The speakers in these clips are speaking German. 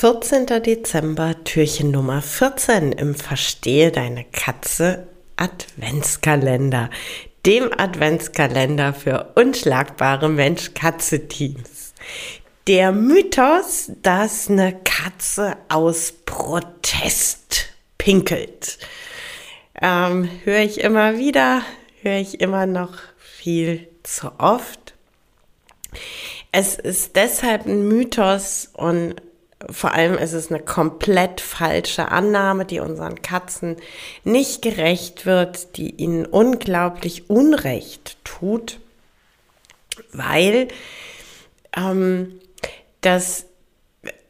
14. Dezember, Türchen Nummer 14 im Verstehe deine Katze Adventskalender, dem Adventskalender für unschlagbare Mensch-Katze-Teams. Der Mythos, dass eine Katze aus Protest pinkelt, ähm, höre ich immer wieder, höre ich immer noch viel zu oft. Es ist deshalb ein Mythos und vor allem ist es eine komplett falsche Annahme, die unseren Katzen nicht gerecht wird, die ihnen unglaublich Unrecht tut, weil ähm, das,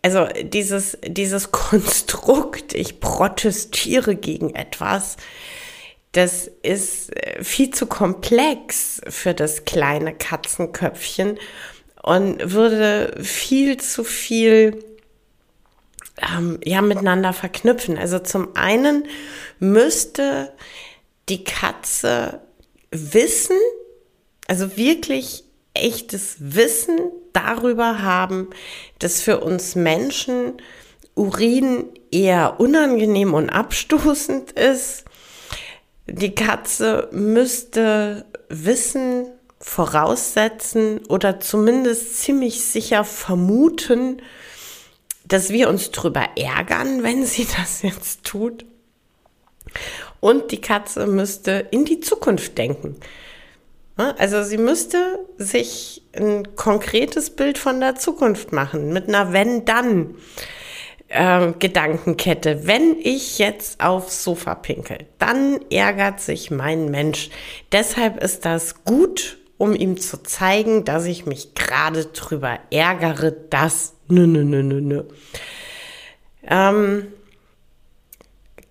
also dieses, dieses Konstrukt, ich protestiere gegen etwas, das ist äh, viel zu komplex für das kleine Katzenköpfchen und würde viel zu viel ähm, ja miteinander verknüpfen. Also zum einen müsste die Katze wissen, also wirklich echtes Wissen darüber haben, dass für uns Menschen Urin eher unangenehm und abstoßend ist. Die Katze müsste wissen, voraussetzen oder zumindest ziemlich sicher vermuten, dass wir uns drüber ärgern, wenn sie das jetzt tut. Und die Katze müsste in die Zukunft denken. Also sie müsste sich ein konkretes Bild von der Zukunft machen, mit einer Wenn-Dann. Äh, Gedankenkette. Wenn ich jetzt aufs Sofa pinkel, dann ärgert sich mein Mensch. Deshalb ist das gut, um ihm zu zeigen, dass ich mich gerade drüber ärgere, dass Nö, nö, nö, nö, nö. Ähm,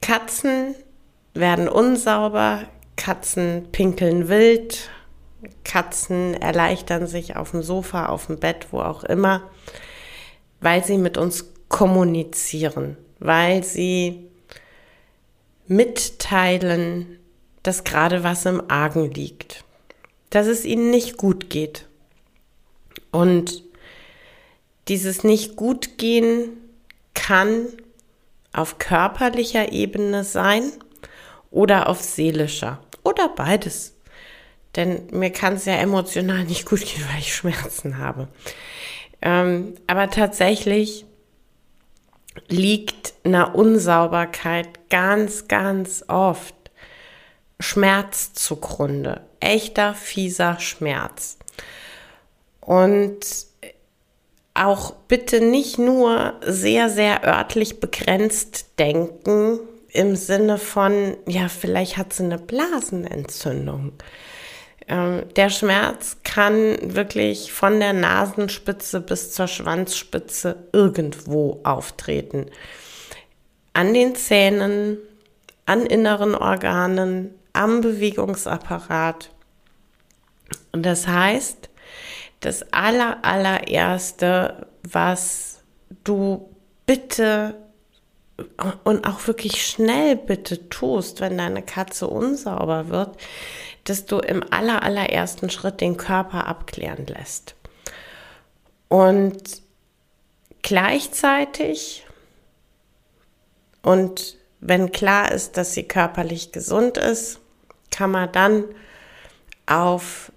Katzen werden unsauber, Katzen pinkeln wild, Katzen erleichtern sich auf dem Sofa, auf dem Bett, wo auch immer, weil sie mit uns kommunizieren, weil sie mitteilen, dass gerade was im Argen liegt, dass es ihnen nicht gut geht. Und dieses nicht gut gehen kann auf körperlicher Ebene sein oder auf seelischer oder beides. Denn mir kann es ja emotional nicht gut gehen, weil ich Schmerzen habe. Ähm, aber tatsächlich liegt einer Unsauberkeit ganz, ganz oft Schmerz zugrunde. Echter, fieser Schmerz. Und auch bitte nicht nur sehr, sehr örtlich begrenzt denken im Sinne von, ja, vielleicht hat sie eine Blasenentzündung. Ähm, der Schmerz kann wirklich von der Nasenspitze bis zur Schwanzspitze irgendwo auftreten. An den Zähnen, an inneren Organen, am Bewegungsapparat. Und das heißt, das aller, allererste, was du bitte und auch wirklich schnell bitte tust, wenn deine Katze unsauber wird, dass du im aller, allerersten Schritt den Körper abklären lässt. Und gleichzeitig und wenn klar ist, dass sie körperlich gesund ist, kann man dann auf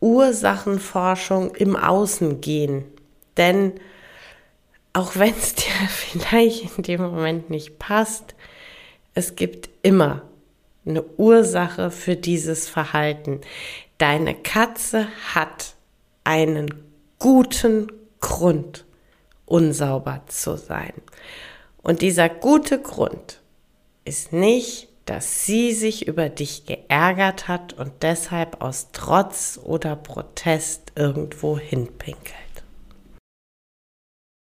Ursachenforschung im Außen gehen. Denn auch wenn es dir vielleicht in dem Moment nicht passt, es gibt immer eine Ursache für dieses Verhalten. Deine Katze hat einen guten Grund, unsauber zu sein. Und dieser gute Grund ist nicht dass sie sich über dich geärgert hat und deshalb aus Trotz oder Protest irgendwo hinpinkelt.